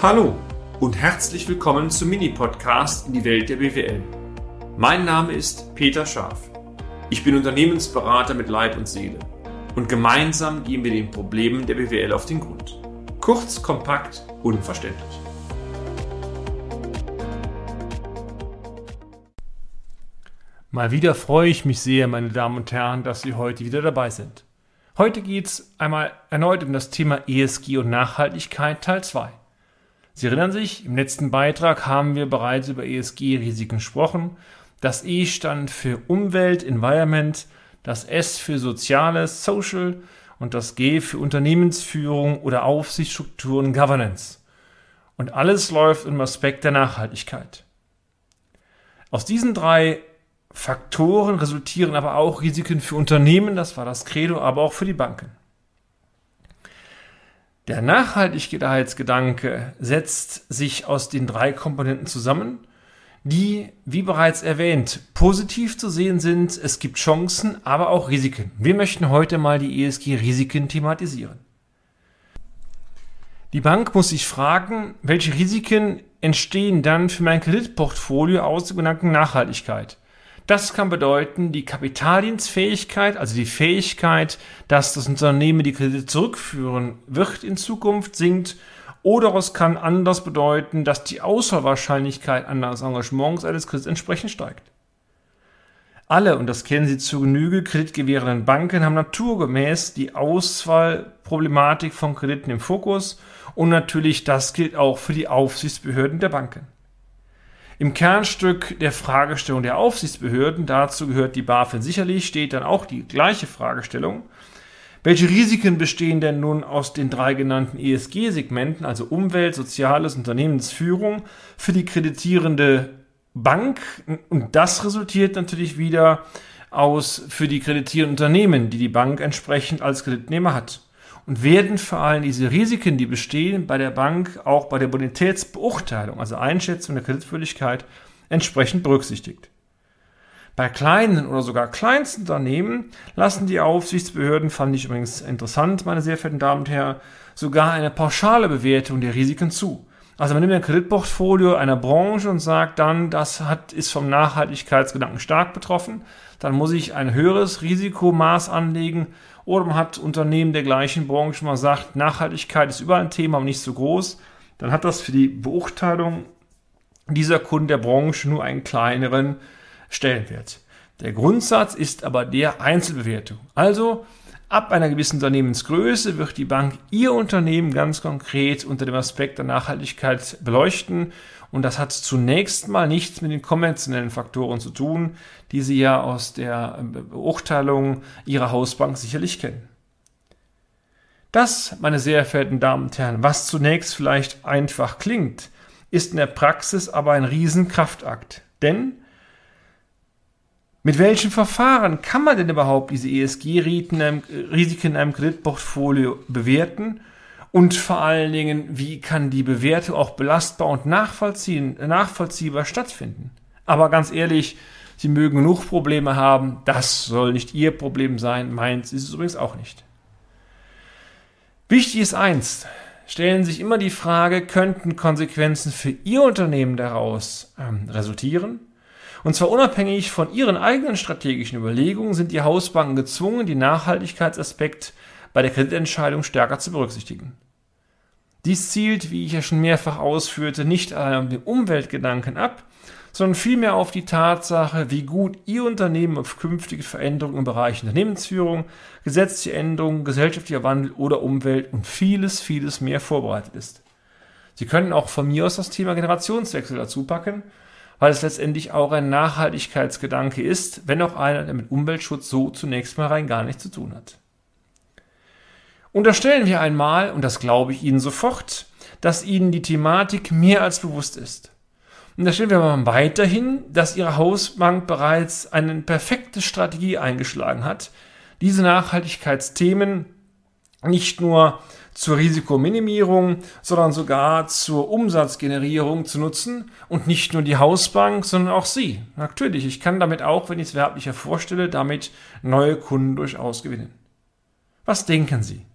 Hallo und herzlich willkommen zum Mini-Podcast in die Welt der BWL. Mein Name ist Peter Scharf. Ich bin Unternehmensberater mit Leib und Seele und gemeinsam gehen wir den Problemen der BWL auf den Grund. Kurz, kompakt, unverständlich. Mal wieder freue ich mich sehr, meine Damen und Herren, dass Sie heute wieder dabei sind. Heute geht es einmal erneut um das Thema ESG und Nachhaltigkeit Teil 2. Sie erinnern sich, im letzten Beitrag haben wir bereits über ESG-Risiken gesprochen. Das E stand für Umwelt, Environment, das S für Soziales, Social und das G für Unternehmensführung oder Aufsichtsstrukturen, Governance. Und alles läuft im Aspekt der Nachhaltigkeit. Aus diesen drei Faktoren resultieren aber auch Risiken für Unternehmen, das war das Credo, aber auch für die Banken. Der Nachhaltigkeitsgedanke setzt sich aus den drei Komponenten zusammen, die, wie bereits erwähnt, positiv zu sehen sind. Es gibt Chancen, aber auch Risiken. Wir möchten heute mal die ESG-Risiken thematisieren. Die Bank muss sich fragen, welche Risiken entstehen dann für mein Kreditportfolio aus der genannten Nachhaltigkeit. Das kann bedeuten, die Kapitaldienstfähigkeit, also die Fähigkeit, dass das Unternehmen die Kredite zurückführen wird in Zukunft, sinkt. Oder es kann anders bedeuten, dass die Auswahlwahrscheinlichkeit eines Engagements eines Kredits entsprechend steigt. Alle, und das kennen Sie zu Genüge, kreditgewährenden Banken haben naturgemäß die Auswahlproblematik von Krediten im Fokus und natürlich das gilt auch für die Aufsichtsbehörden der Banken. Im Kernstück der Fragestellung der Aufsichtsbehörden, dazu gehört die BaFin sicherlich, steht dann auch die gleiche Fragestellung. Welche Risiken bestehen denn nun aus den drei genannten ESG-Segmenten, also Umwelt, Soziales, Unternehmensführung, für die kreditierende Bank? Und das resultiert natürlich wieder aus für die kreditierenden Unternehmen, die die Bank entsprechend als Kreditnehmer hat und werden vor allem diese Risiken, die bestehen, bei der Bank auch bei der Bonitätsbeurteilung, also Einschätzung der Kreditwürdigkeit, entsprechend berücksichtigt. Bei kleinen oder sogar kleinsten Unternehmen lassen die Aufsichtsbehörden, fand ich übrigens interessant, meine sehr verehrten Damen und Herren, sogar eine pauschale Bewertung der Risiken zu. Also man nimmt ein Kreditportfolio einer Branche und sagt dann, das hat, ist vom Nachhaltigkeitsgedanken stark betroffen, dann muss ich ein höheres Risikomaß anlegen oder man hat Unternehmen der gleichen Branche mal sagt, Nachhaltigkeit ist überall ein Thema, aber nicht so groß. Dann hat das für die Beurteilung dieser Kunden der Branche nur einen kleineren Stellenwert. Der Grundsatz ist aber der Einzelbewertung. Also ab einer gewissen Unternehmensgröße wird die Bank ihr Unternehmen ganz konkret unter dem Aspekt der Nachhaltigkeit beleuchten und das hat zunächst mal nichts mit den konventionellen Faktoren zu tun, die Sie ja aus der Beurteilung Ihrer Hausbank sicherlich kennen. Das, meine sehr verehrten Damen und Herren, was zunächst vielleicht einfach klingt, ist in der Praxis aber ein Riesenkraftakt. Denn mit welchen Verfahren kann man denn überhaupt diese ESG-Risiken in einem Kreditportfolio bewerten und vor allen Dingen, wie kann die Bewertung auch belastbar und nachvollziehbar stattfinden? Aber ganz ehrlich, Sie mögen genug Probleme haben, das soll nicht Ihr Problem sein, meins ist es übrigens auch nicht. Wichtig ist eins, stellen sich immer die Frage, könnten Konsequenzen für Ihr Unternehmen daraus ähm, resultieren? Und zwar unabhängig von Ihren eigenen strategischen Überlegungen sind die Hausbanken gezwungen, die Nachhaltigkeitsaspekt bei der Kreditentscheidung stärker zu berücksichtigen. Dies zielt, wie ich ja schon mehrfach ausführte, nicht allein um den Umweltgedanken ab, sondern vielmehr auf die Tatsache, wie gut Ihr Unternehmen auf künftige Veränderungen im Bereich Unternehmensführung, gesetzliche Änderungen, gesellschaftlicher Wandel oder Umwelt und vieles, vieles mehr vorbereitet ist. Sie können auch von mir aus das Thema Generationswechsel dazu packen, weil es letztendlich auch ein Nachhaltigkeitsgedanke ist, wenn auch einer, der mit Umweltschutz so zunächst mal rein gar nichts zu tun hat. Unterstellen wir einmal, und das glaube ich Ihnen sofort, dass Ihnen die Thematik mehr als bewusst ist. Und da stellen wir mal weiterhin, dass Ihre Hausbank bereits eine perfekte Strategie eingeschlagen hat, diese Nachhaltigkeitsthemen nicht nur zur Risikominimierung, sondern sogar zur Umsatzgenerierung zu nutzen und nicht nur die Hausbank, sondern auch Sie. Natürlich, ich kann damit auch, wenn ich es werblich hervorstelle, damit neue Kunden durchaus gewinnen. Was denken Sie?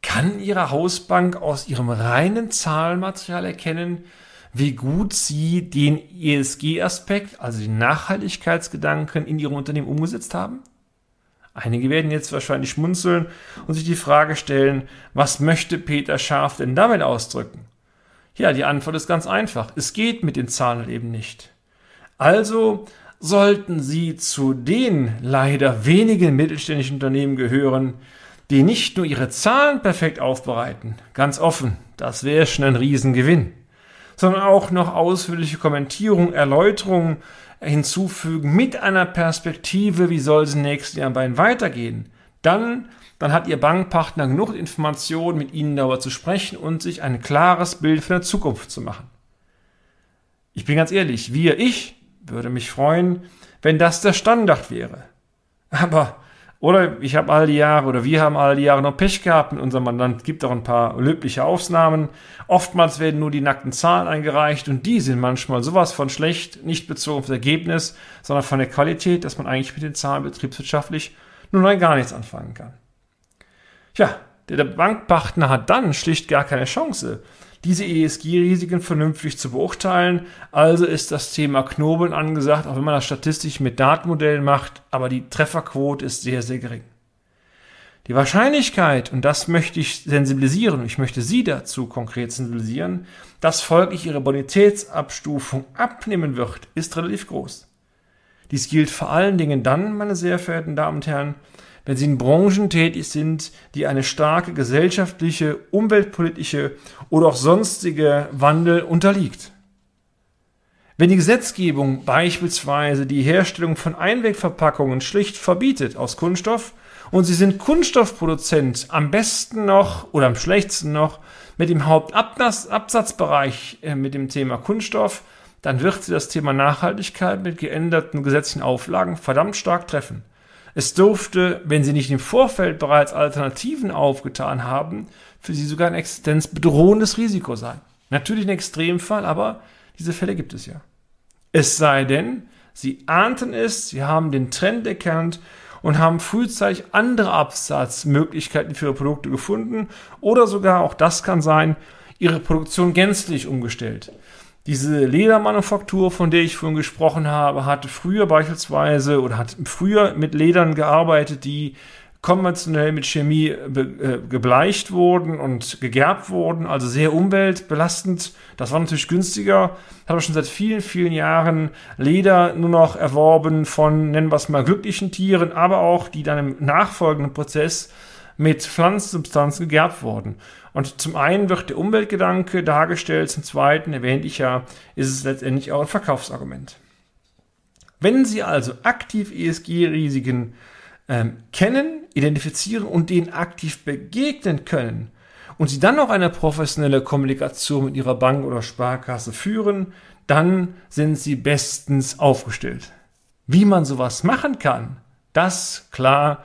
Kann Ihre Hausbank aus Ihrem reinen Zahlenmaterial erkennen, wie gut Sie den ESG-Aspekt, also den Nachhaltigkeitsgedanken in Ihrem Unternehmen umgesetzt haben? Einige werden jetzt wahrscheinlich schmunzeln und sich die Frage stellen, was möchte Peter Scharf denn damit ausdrücken? Ja, die Antwort ist ganz einfach. Es geht mit den Zahlen eben nicht. Also sollten Sie zu den leider wenigen mittelständischen Unternehmen gehören, die nicht nur ihre Zahlen perfekt aufbereiten, ganz offen, das wäre schon ein Riesengewinn, sondern auch noch ausführliche Kommentierungen, Erläuterungen hinzufügen mit einer Perspektive, wie soll es in den nächsten Jahren bei Ihnen weitergehen. Dann, dann hat Ihr Bankpartner genug Informationen, mit Ihnen darüber zu sprechen und sich ein klares Bild für die Zukunft zu machen. Ich bin ganz ehrlich, wir, ich, würde mich freuen, wenn das der Standard wäre. Aber oder ich habe all die Jahre oder wir haben all die Jahre noch Pech gehabt mit unserem Mandant. Gibt auch ein paar löbliche Ausnahmen. Oftmals werden nur die nackten Zahlen eingereicht und die sind manchmal sowas von schlecht, nicht bezogen auf das Ergebnis, sondern von der Qualität, dass man eigentlich mit den Zahlen betriebswirtschaftlich nur rein gar nichts anfangen kann. Ja, der Bankpartner hat dann schlicht gar keine Chance, diese ESG-Risiken vernünftig zu beurteilen. Also ist das Thema Knobeln angesagt, auch wenn man das statistisch mit Datenmodellen macht, aber die Trefferquote ist sehr, sehr gering. Die Wahrscheinlichkeit, und das möchte ich sensibilisieren, ich möchte Sie dazu konkret sensibilisieren, dass folglich Ihre Bonitätsabstufung abnehmen wird, ist relativ groß. Dies gilt vor allen Dingen dann, meine sehr verehrten Damen und Herren, wenn sie in Branchen tätig sind, die eine starke gesellschaftliche, umweltpolitische oder auch sonstige Wandel unterliegt. Wenn die Gesetzgebung beispielsweise die Herstellung von Einwegverpackungen schlicht verbietet aus Kunststoff und Sie sind Kunststoffproduzent, am besten noch oder am schlechtesten noch mit dem Hauptabsatzbereich äh, mit dem Thema Kunststoff, dann wird Sie das Thema Nachhaltigkeit mit geänderten gesetzlichen Auflagen verdammt stark treffen. Es durfte, wenn sie nicht im Vorfeld bereits Alternativen aufgetan haben, für sie sogar ein existenzbedrohendes Risiko sein. Natürlich ein Extremfall, aber diese Fälle gibt es ja. Es sei denn, sie ahnten es, sie haben den Trend erkannt und haben frühzeitig andere Absatzmöglichkeiten für ihre Produkte gefunden oder sogar, auch das kann sein, ihre Produktion gänzlich umgestellt. Diese Ledermanufaktur, von der ich vorhin gesprochen habe, hatte früher beispielsweise oder hat früher mit Ledern gearbeitet, die konventionell mit Chemie äh, gebleicht wurden und gegerbt wurden, also sehr umweltbelastend. Das war natürlich günstiger. Hat aber schon seit vielen, vielen Jahren Leder nur noch erworben von, nennen wir es mal, glücklichen Tieren, aber auch die dann im nachfolgenden Prozess mit Pflanzensubstanzen gegerbt wurden. Und zum einen wird der Umweltgedanke dargestellt, zum zweiten, erwähnte ich ja, ist es letztendlich auch ein Verkaufsargument. Wenn Sie also aktiv ESG-Risiken ähm, kennen, identifizieren und denen aktiv begegnen können und Sie dann noch eine professionelle Kommunikation mit Ihrer Bank oder Sparkasse führen, dann sind Sie bestens aufgestellt. Wie man sowas machen kann, das klar,